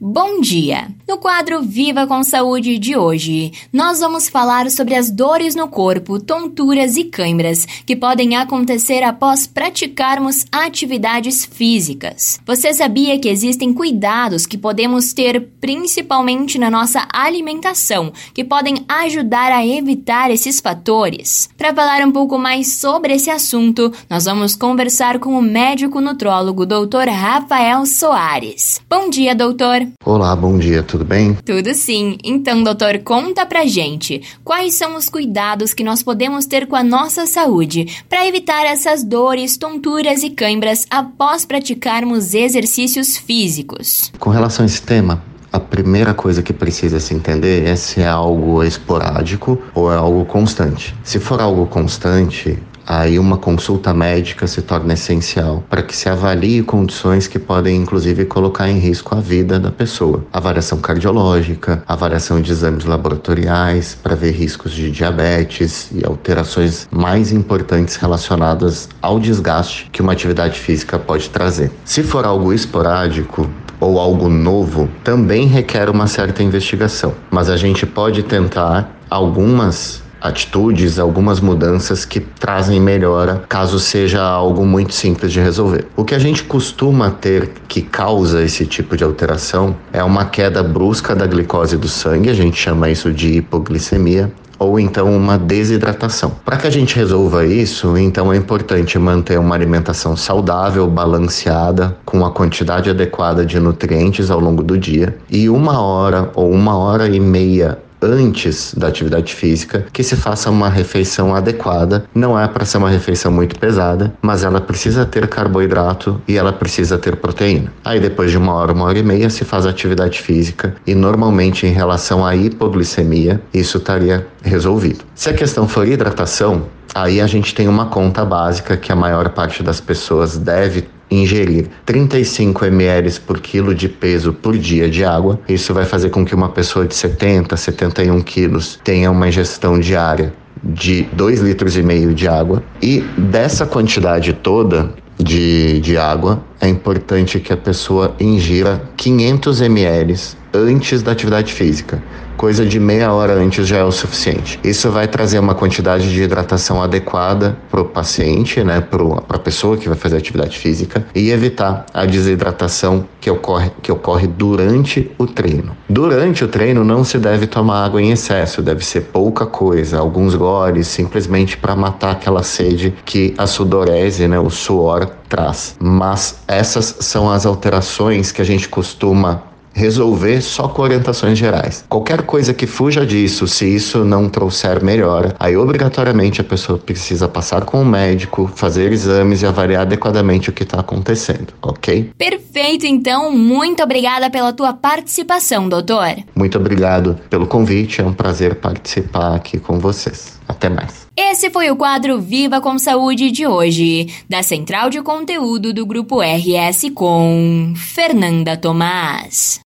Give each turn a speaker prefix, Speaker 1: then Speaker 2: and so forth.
Speaker 1: Bom dia! No quadro Viva com Saúde de hoje, nós vamos falar sobre as dores no corpo, tonturas e câimbras que podem acontecer após praticarmos atividades físicas. Você sabia que existem cuidados que podemos ter principalmente na nossa alimentação que podem ajudar a evitar esses fatores? Para falar um pouco mais sobre esse assunto, nós vamos conversar com o médico nutrólogo Dr. Rafael Soares. Bom dia, doutor!
Speaker 2: Olá, bom dia, tudo bem?
Speaker 1: Tudo sim. Então, doutor, conta pra gente quais são os cuidados que nós podemos ter com a nossa saúde para evitar essas dores, tonturas e câimbras após praticarmos exercícios físicos.
Speaker 2: Com relação a esse tema, a primeira coisa que precisa se entender é se é algo esporádico ou é algo constante. Se for algo constante, aí uma consulta médica se torna essencial para que se avalie condições que podem inclusive colocar em risco a vida da pessoa. Avaliação cardiológica, avaliação de exames laboratoriais para ver riscos de diabetes e alterações mais importantes relacionadas ao desgaste que uma atividade física pode trazer. Se for algo esporádico, ou algo novo também requer uma certa investigação, mas a gente pode tentar algumas atitudes, algumas mudanças que trazem melhora, caso seja algo muito simples de resolver. O que a gente costuma ter que causa esse tipo de alteração é uma queda brusca da glicose do sangue, a gente chama isso de hipoglicemia, ou então uma desidratação. Para que a gente resolva isso, então é importante manter uma alimentação saudável, balanceada, com a quantidade adequada de nutrientes ao longo do dia e uma hora ou uma hora e meia antes da atividade física, que se faça uma refeição adequada. Não é para ser uma refeição muito pesada, mas ela precisa ter carboidrato e ela precisa ter proteína. Aí depois de uma hora, uma hora e meia se faz atividade física e normalmente em relação à hipoglicemia isso estaria resolvido. Se a questão for hidratação, aí a gente tem uma conta básica que a maior parte das pessoas deve ingerir 35 ml por quilo de peso por dia de água. Isso vai fazer com que uma pessoa de 70, 71 quilos tenha uma ingestão diária de 2 litros e meio de água. E dessa quantidade toda de, de água, é importante que a pessoa ingira 500 ml antes da atividade física coisa de meia hora antes já é o suficiente. Isso vai trazer uma quantidade de hidratação adequada para o paciente, né, para a pessoa que vai fazer atividade física e evitar a desidratação que ocorre, que ocorre durante o treino. Durante o treino não se deve tomar água em excesso, deve ser pouca coisa, alguns goles, simplesmente para matar aquela sede que a sudorese, né, o suor traz. Mas essas são as alterações que a gente costuma resolver só com orientações gerais. Qualquer coisa que fuja disso, se isso não trouxer melhora, aí obrigatoriamente a pessoa precisa passar com o médico, fazer exames e avaliar adequadamente o que está acontecendo, ok?
Speaker 1: Perfeito, então, muito obrigada pela tua participação, doutor.
Speaker 2: Muito obrigado pelo convite, é um prazer participar aqui com vocês. Até mais.
Speaker 1: Esse foi o quadro Viva com Saúde de hoje, da Central de Conteúdo do Grupo RS com Fernanda Tomás.